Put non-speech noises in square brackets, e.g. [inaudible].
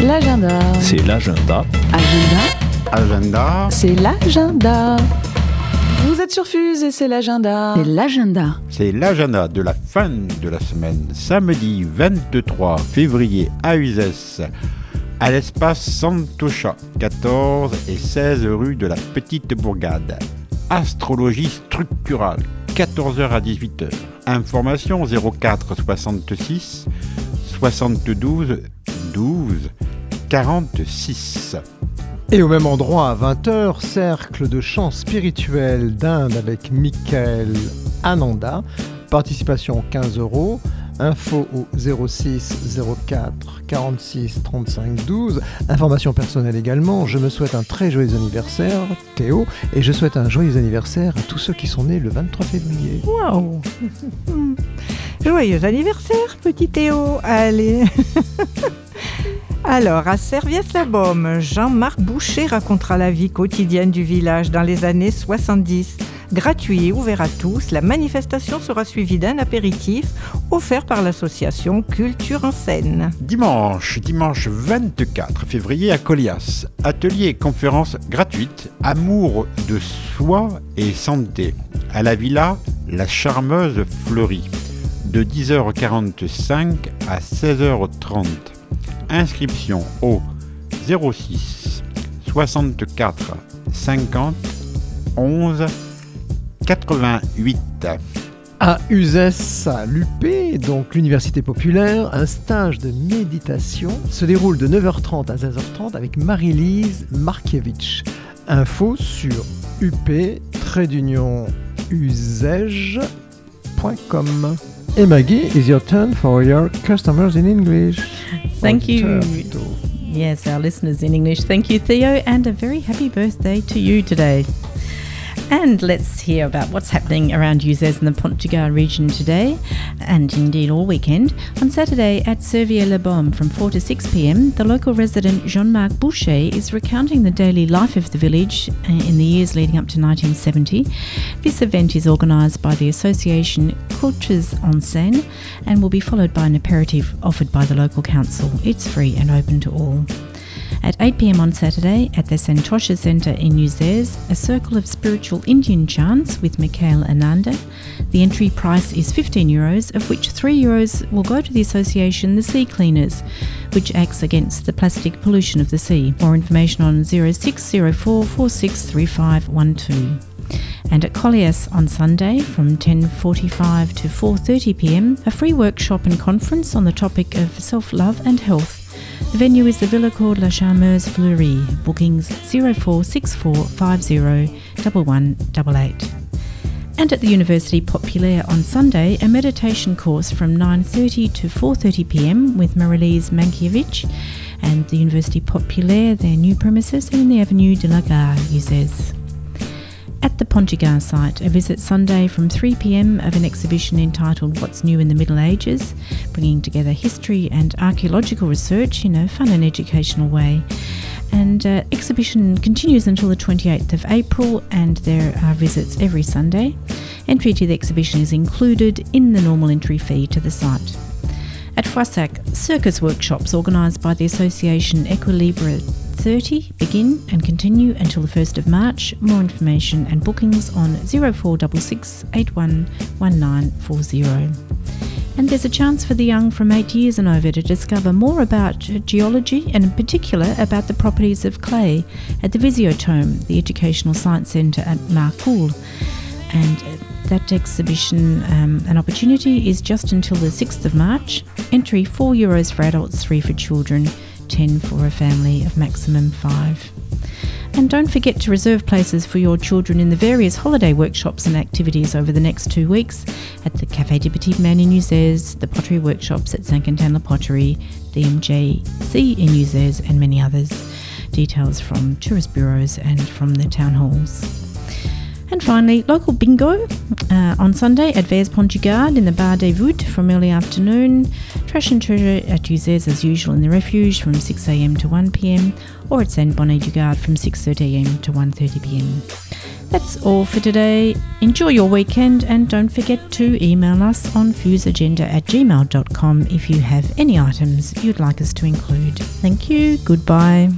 L'agenda. C'est l'agenda. Agenda. Agenda. C'est l'agenda. Vous êtes sur Fuse et c'est l'agenda. C'est l'agenda. C'est l'agenda de la fin de la semaine, samedi 23 février à Uzès, à l'espace Santocha, 14 et 16 rue de la Petite Bourgade. Astrologie structurale, 14h à 18h. Information 04 66 72 12 46. Et au même endroit, à 20h, cercle de chant spirituel d'Inde avec Michael Ananda. Participation 15 euros. Info au 06 04 46 35 12. Information personnelle également. Je me souhaite un très joyeux anniversaire, Théo, et je souhaite un joyeux anniversaire à tous ceux qui sont nés le 23 février. Waouh [laughs] Joyeux anniversaire, petit Théo Allez [laughs] Alors, à Serviès-la-Baume, Jean-Marc Boucher racontera la vie quotidienne du village dans les années 70. Gratuit et ouvert à tous, la manifestation sera suivie d'un apéritif offert par l'association Culture en scène. Dimanche, dimanche 24 février à Colias. Atelier et conférence gratuite Amour de soi et santé. À la villa La Charmeuse Fleurie. De 10h45 à 16h30. Inscription au 06 64 50 11 88. À Uzès, à l'UP, donc l'Université populaire, un stage de méditation se déroule de 9h30 à 16h30 avec Marie-Lise Markiewicz. Info sur up-uzège.com. Et Maggie, is your turn for your customers in English. Thank you. Yes, our listeners in English. Thank you, Theo, and a very happy birthday to you today. And let's hear about what's happening around Uzès in the Pont du Gard region today, and indeed all weekend. On Saturday at Servier-le-Baume from 4 to 6 pm, the local resident Jean-Marc Boucher is recounting the daily life of the village in the years leading up to 1970. This event is organised by the association Cultures en Scène and will be followed by an aperitif offered by the local council. It's free and open to all. At 8 pm on Saturday at the Santosha Centre in Uzès, a circle of spiritual Indian chants with Mikhail Ananda. The entry price is 15 euros, of which 3 euros will go to the association The Sea Cleaners, which acts against the plastic pollution of the sea. More information on 0604 463512 and at Collias on Sunday from 10:45 to 4:30 p.m. a free workshop and conference on the topic of self-love and health. The venue is the villa called La Charmeuse Fleurie. Bookings 0464501188. And at the University Populaire on Sunday, a meditation course from 9:30 to 4:30 p.m. with Marilise Mankiewicz and the University Populaire, their new premises in the Avenue de la Gare, Uzès. At the Pont du Gard site, a visit Sunday from 3 pm of an exhibition entitled What's New in the Middle Ages, bringing together history and archaeological research in a fun and educational way. And uh, exhibition continues until the 28th of April, and there are visits every Sunday. Entry to the exhibition is included in the normal entry fee to the site. At Foissac, circus workshops organised by the association Equilibre 30 begin and continue until the 1st of March. More information and bookings on 0466 811940. And there's a chance for the young from 8 years and over to discover more about geology and in particular about the properties of clay at the Visiatome, the Educational Science Centre at Marcoule. And that exhibition, um, an opportunity, is just until the 6th of March. Entry 4 euros for adults, 3 for children, 10 for a family of maximum 5. And don't forget to reserve places for your children in the various holiday workshops and activities over the next two weeks at the Café des Petits Man in Uzès, the pottery workshops at Saint Quentin La Poterie, the MJC in Uzès, and many others. Details from tourist bureaus and from the town halls. And finally, local bingo uh, on Sunday at Vers Pont du Gard in the Bar des Voûtes from early afternoon. Trash and treasure at Uzès as usual in the refuge from 6am to 1pm or at Saint Bonnet du Gard from 6.30am to 1.30pm. That's all for today. Enjoy your weekend and don't forget to email us on fuseagenda at gmail.com if you have any items you'd like us to include. Thank you. Goodbye.